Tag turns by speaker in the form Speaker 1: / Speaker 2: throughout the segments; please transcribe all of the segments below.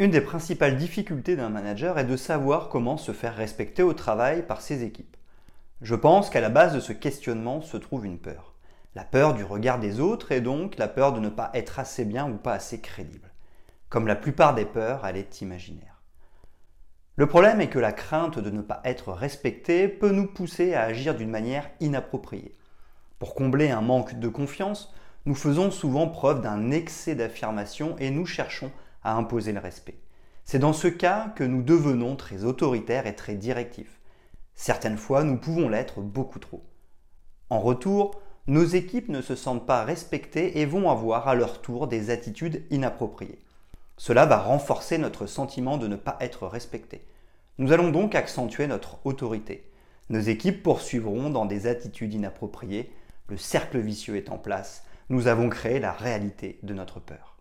Speaker 1: Une des principales difficultés d'un manager est de savoir comment se faire respecter au travail par ses équipes. Je pense qu'à la base de ce questionnement se trouve une peur. La peur du regard des autres et donc la peur de ne pas être assez bien ou pas assez crédible. Comme la plupart des peurs, elle est imaginaire. Le problème est que la crainte de ne pas être respecté peut nous pousser à agir d'une manière inappropriée. Pour combler un manque de confiance, nous faisons souvent preuve d'un excès d'affirmation et nous cherchons à imposer le respect. C'est dans ce cas que nous devenons très autoritaires et très directifs. Certaines fois, nous pouvons l'être beaucoup trop. En retour, nos équipes ne se sentent pas respectées et vont avoir à leur tour des attitudes inappropriées. Cela va renforcer notre sentiment de ne pas être respecté. Nous allons donc accentuer notre autorité. Nos équipes poursuivront dans des attitudes inappropriées. Le cercle vicieux est en place. Nous avons créé la réalité de notre peur.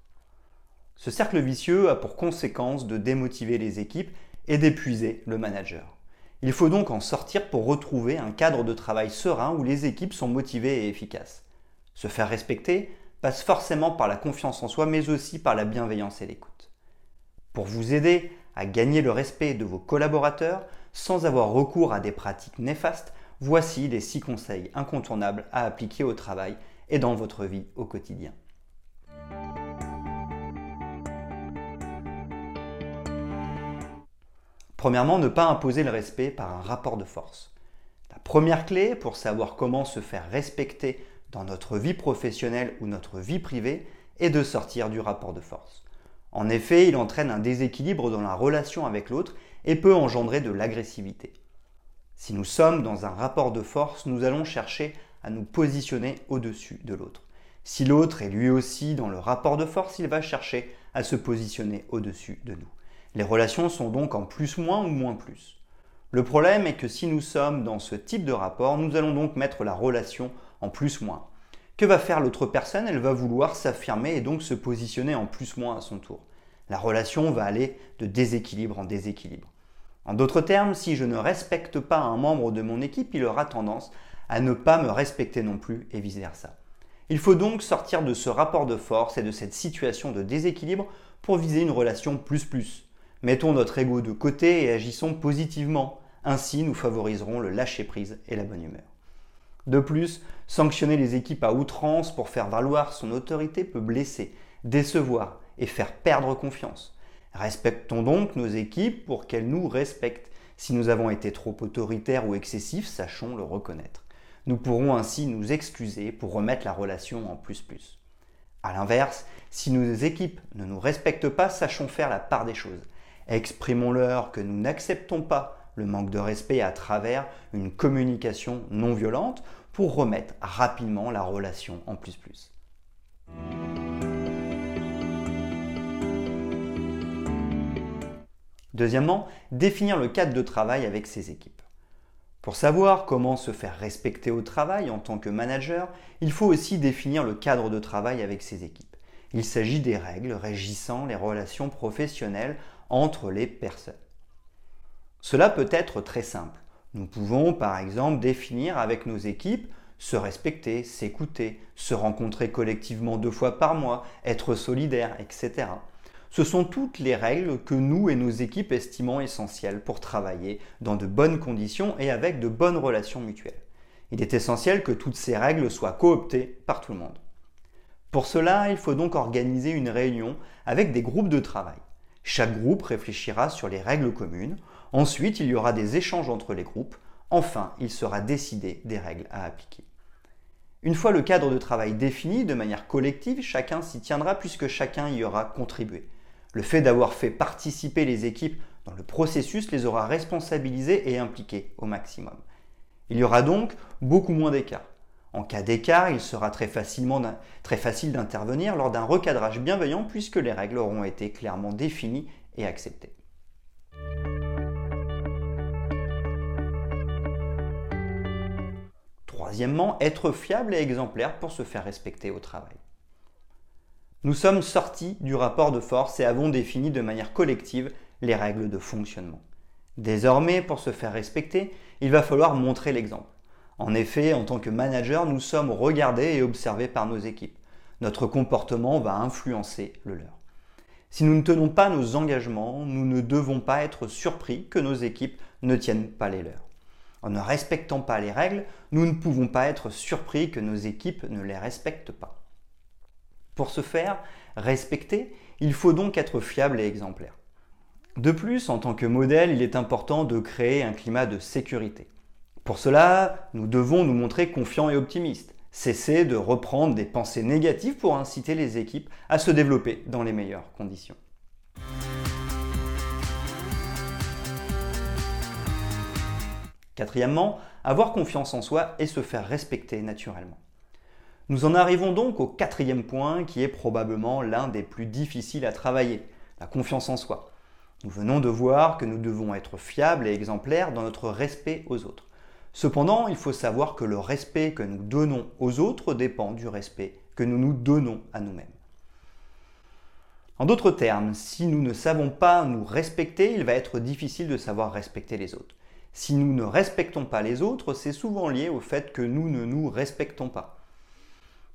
Speaker 1: Ce cercle vicieux a pour conséquence de démotiver les équipes et d'épuiser le manager. Il faut donc en sortir pour retrouver un cadre de travail serein où les équipes sont motivées et efficaces. Se faire respecter passe forcément par la confiance en soi, mais aussi par la bienveillance et l'écoute. Pour vous aider à gagner le respect de vos collaborateurs sans avoir recours à des pratiques néfastes, voici les 6 conseils incontournables à appliquer au travail et dans votre vie au quotidien. Premièrement, ne pas imposer le respect par un rapport de force. La première clé pour savoir comment se faire respecter dans notre vie professionnelle ou notre vie privée est de sortir du rapport de force. En effet, il entraîne un déséquilibre dans la relation avec l'autre et peut engendrer de l'agressivité. Si nous sommes dans un rapport de force, nous allons chercher à nous positionner au-dessus de l'autre. Si l'autre est lui aussi dans le rapport de force, il va chercher à se positionner au-dessus de nous. Les relations sont donc en plus-moins ou moins-plus. Le problème est que si nous sommes dans ce type de rapport, nous allons donc mettre la relation en plus-moins. Que va faire l'autre personne? Elle va vouloir s'affirmer et donc se positionner en plus-moins à son tour. La relation va aller de déséquilibre en déséquilibre. En d'autres termes, si je ne respecte pas un membre de mon équipe, il aura tendance à ne pas me respecter non plus et vice-versa. Il faut donc sortir de ce rapport de force et de cette situation de déséquilibre pour viser une relation plus-plus. Mettons notre ego de côté et agissons positivement. Ainsi, nous favoriserons le lâcher-prise et la bonne humeur. De plus, sanctionner les équipes à outrance pour faire valoir son autorité peut blesser, décevoir et faire perdre confiance. Respectons donc nos équipes pour qu'elles nous respectent. Si nous avons été trop autoritaires ou excessifs, sachons le reconnaître. Nous pourrons ainsi nous excuser pour remettre la relation en plus-plus. A l'inverse, si nos équipes ne nous respectent pas, sachons faire la part des choses. Exprimons-leur que nous n'acceptons pas le manque de respect à travers une communication non violente pour remettre rapidement la relation en plus plus. Deuxièmement, définir le cadre de travail avec ses équipes. Pour savoir comment se faire respecter au travail en tant que manager, il faut aussi définir le cadre de travail avec ses équipes. Il s'agit des règles régissant les relations professionnelles entre les personnes. Cela peut être très simple. Nous pouvons par exemple définir avec nos équipes se respecter, s'écouter, se rencontrer collectivement deux fois par mois, être solidaire, etc. Ce sont toutes les règles que nous et nos équipes estimons essentielles pour travailler dans de bonnes conditions et avec de bonnes relations mutuelles. Il est essentiel que toutes ces règles soient cooptées par tout le monde. Pour cela, il faut donc organiser une réunion avec des groupes de travail. Chaque groupe réfléchira sur les règles communes. Ensuite, il y aura des échanges entre les groupes. Enfin, il sera décidé des règles à appliquer. Une fois le cadre de travail défini de manière collective, chacun s'y tiendra puisque chacun y aura contribué. Le fait d'avoir fait participer les équipes dans le processus les aura responsabilisés et impliqués au maximum. Il y aura donc beaucoup moins d'écart. En cas d'écart, il sera très, facile d'intervenir lors d'un recadrage bienveillant puisque les règles auront été clairement définies et acceptées. Troisièmement, être fiable et exemplaire pour se faire respecter au travail. Nous sommes sortis du rapport de force et avons défini de manière collective les règles de fonctionnement. Désormais, pour se faire respecter, il va falloir montrer l'exemple. En effet, en tant que manager, nous sommes regardés et observés par nos équipes. Notre comportement va influencer le leur. Si nous ne tenons pas nos engagements, nous ne devons pas être surpris que nos équipes ne tiennent pas les leurs. En ne respectant pas les règles, nous ne pouvons pas être surpris que nos équipes ne les respectent pas. Pour se faire respecter, il faut donc être fiable et exemplaire. De plus, en tant que modèle, il est important de créer un climat de sécurité. Pour cela, nous devons nous montrer confiants et optimistes, cesser de reprendre des pensées négatives pour inciter les équipes à se développer dans les meilleures conditions. Quatrièmement, avoir confiance en soi et se faire respecter naturellement. Nous en arrivons donc au quatrième point qui est probablement l'un des plus difficiles à travailler, la confiance en soi. Nous venons de voir que nous devons être fiables et exemplaires dans notre respect aux autres. Cependant, il faut savoir que le respect que nous donnons aux autres dépend du respect que nous nous donnons à nous-mêmes. En d'autres termes, si nous ne savons pas nous respecter, il va être difficile de savoir respecter les autres. Si nous ne respectons pas les autres, c'est souvent lié au fait que nous ne nous respectons pas.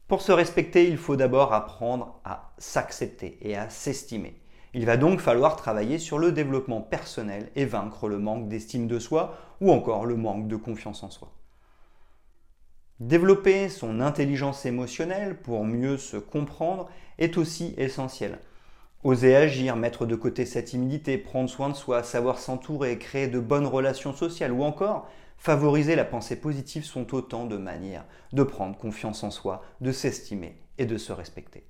Speaker 1: Pour se respecter, il faut d'abord apprendre à s'accepter et à s'estimer. Il va donc falloir travailler sur le développement personnel et vaincre le manque d'estime de soi ou encore le manque de confiance en soi. Développer son intelligence émotionnelle pour mieux se comprendre est aussi essentiel. Oser agir, mettre de côté sa timidité, prendre soin de soi, savoir s'entourer, créer de bonnes relations sociales ou encore favoriser la pensée positive sont autant de manières de prendre confiance en soi, de s'estimer et de se respecter.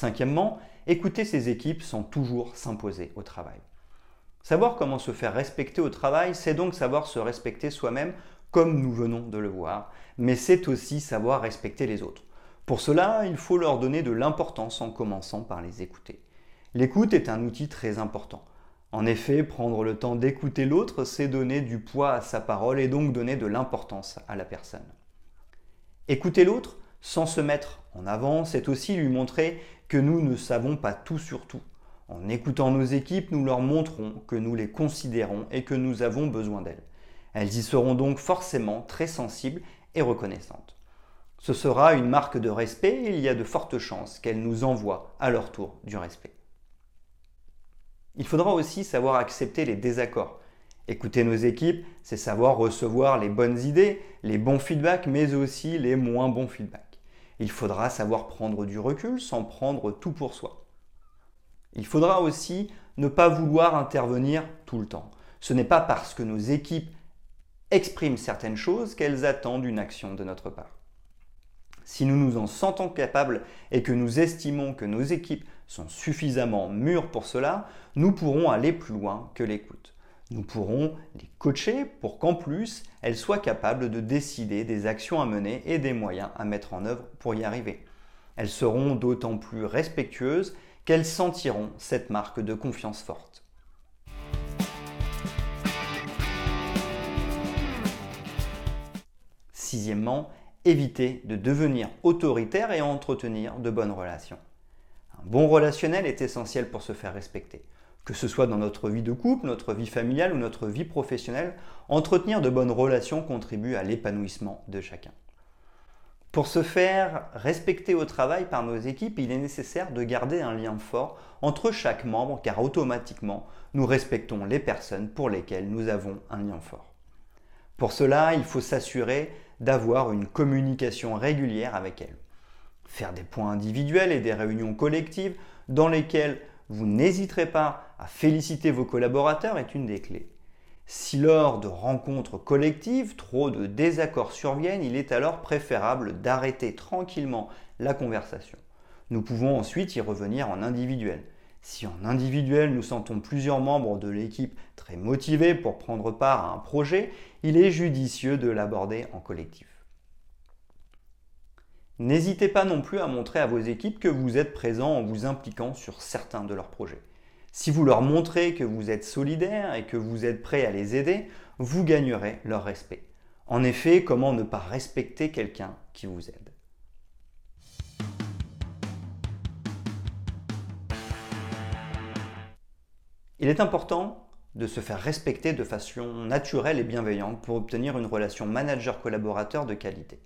Speaker 1: Cinquièmement, écouter ses équipes sans toujours s'imposer au travail. Savoir comment se faire respecter au travail, c'est donc savoir se respecter soi-même comme nous venons de le voir, mais c'est aussi savoir respecter les autres. Pour cela, il faut leur donner de l'importance en commençant par les écouter. L'écoute est un outil très important. En effet, prendre le temps d'écouter l'autre, c'est donner du poids à sa parole et donc donner de l'importance à la personne. Écouter l'autre sans se mettre en avant, c'est aussi lui montrer que nous ne savons pas tout sur tout. En écoutant nos équipes, nous leur montrons que nous les considérons et que nous avons besoin d'elles. Elles y seront donc forcément très sensibles et reconnaissantes. Ce sera une marque de respect et il y a de fortes chances qu'elles nous envoient à leur tour du respect. Il faudra aussi savoir accepter les désaccords. Écouter nos équipes, c'est savoir recevoir les bonnes idées, les bons feedbacks, mais aussi les moins bons feedbacks. Il faudra savoir prendre du recul sans prendre tout pour soi. Il faudra aussi ne pas vouloir intervenir tout le temps. Ce n'est pas parce que nos équipes expriment certaines choses qu'elles attendent une action de notre part. Si nous nous en sentons capables et que nous estimons que nos équipes sont suffisamment mûres pour cela, nous pourrons aller plus loin que l'écoute. Nous pourrons les coacher pour qu'en plus, elles soient capables de décider des actions à mener et des moyens à mettre en œuvre pour y arriver. Elles seront d'autant plus respectueuses qu'elles sentiront cette marque de confiance forte. Sixièmement, éviter de devenir autoritaire et entretenir de bonnes relations. Un bon relationnel est essentiel pour se faire respecter. Que ce soit dans notre vie de couple, notre vie familiale ou notre vie professionnelle, entretenir de bonnes relations contribue à l'épanouissement de chacun. Pour se faire respecter au travail par nos équipes, il est nécessaire de garder un lien fort entre chaque membre car automatiquement, nous respectons les personnes pour lesquelles nous avons un lien fort. Pour cela, il faut s'assurer d'avoir une communication régulière avec elles. Faire des points individuels et des réunions collectives dans lesquelles vous n'hésiterez pas à féliciter vos collaborateurs est une des clés. Si lors de rencontres collectives, trop de désaccords surviennent, il est alors préférable d'arrêter tranquillement la conversation. Nous pouvons ensuite y revenir en individuel. Si en individuel nous sentons plusieurs membres de l'équipe très motivés pour prendre part à un projet, il est judicieux de l'aborder en collectif. N'hésitez pas non plus à montrer à vos équipes que vous êtes présent en vous impliquant sur certains de leurs projets. Si vous leur montrez que vous êtes solidaire et que vous êtes prêt à les aider, vous gagnerez leur respect. En effet, comment ne pas respecter quelqu'un qui vous aide? Il est important de se faire respecter de façon naturelle et bienveillante pour obtenir une relation manager-collaborateur de qualité.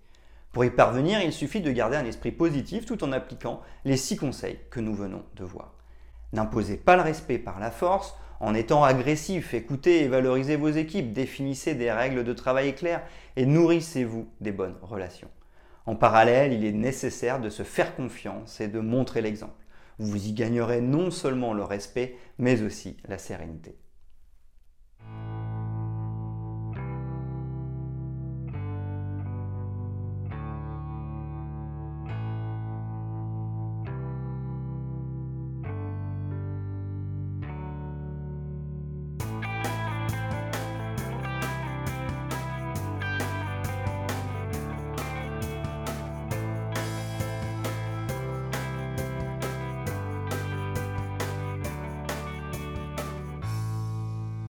Speaker 1: Pour y parvenir, il suffit de garder un esprit positif tout en appliquant les six conseils que nous venons de voir. N'imposez pas le respect par la force en étant agressif, écoutez et valorisez vos équipes, définissez des règles de travail claires et nourrissez-vous des bonnes relations. En parallèle, il est nécessaire de se faire confiance et de montrer l'exemple. Vous y gagnerez non seulement le respect, mais aussi la sérénité.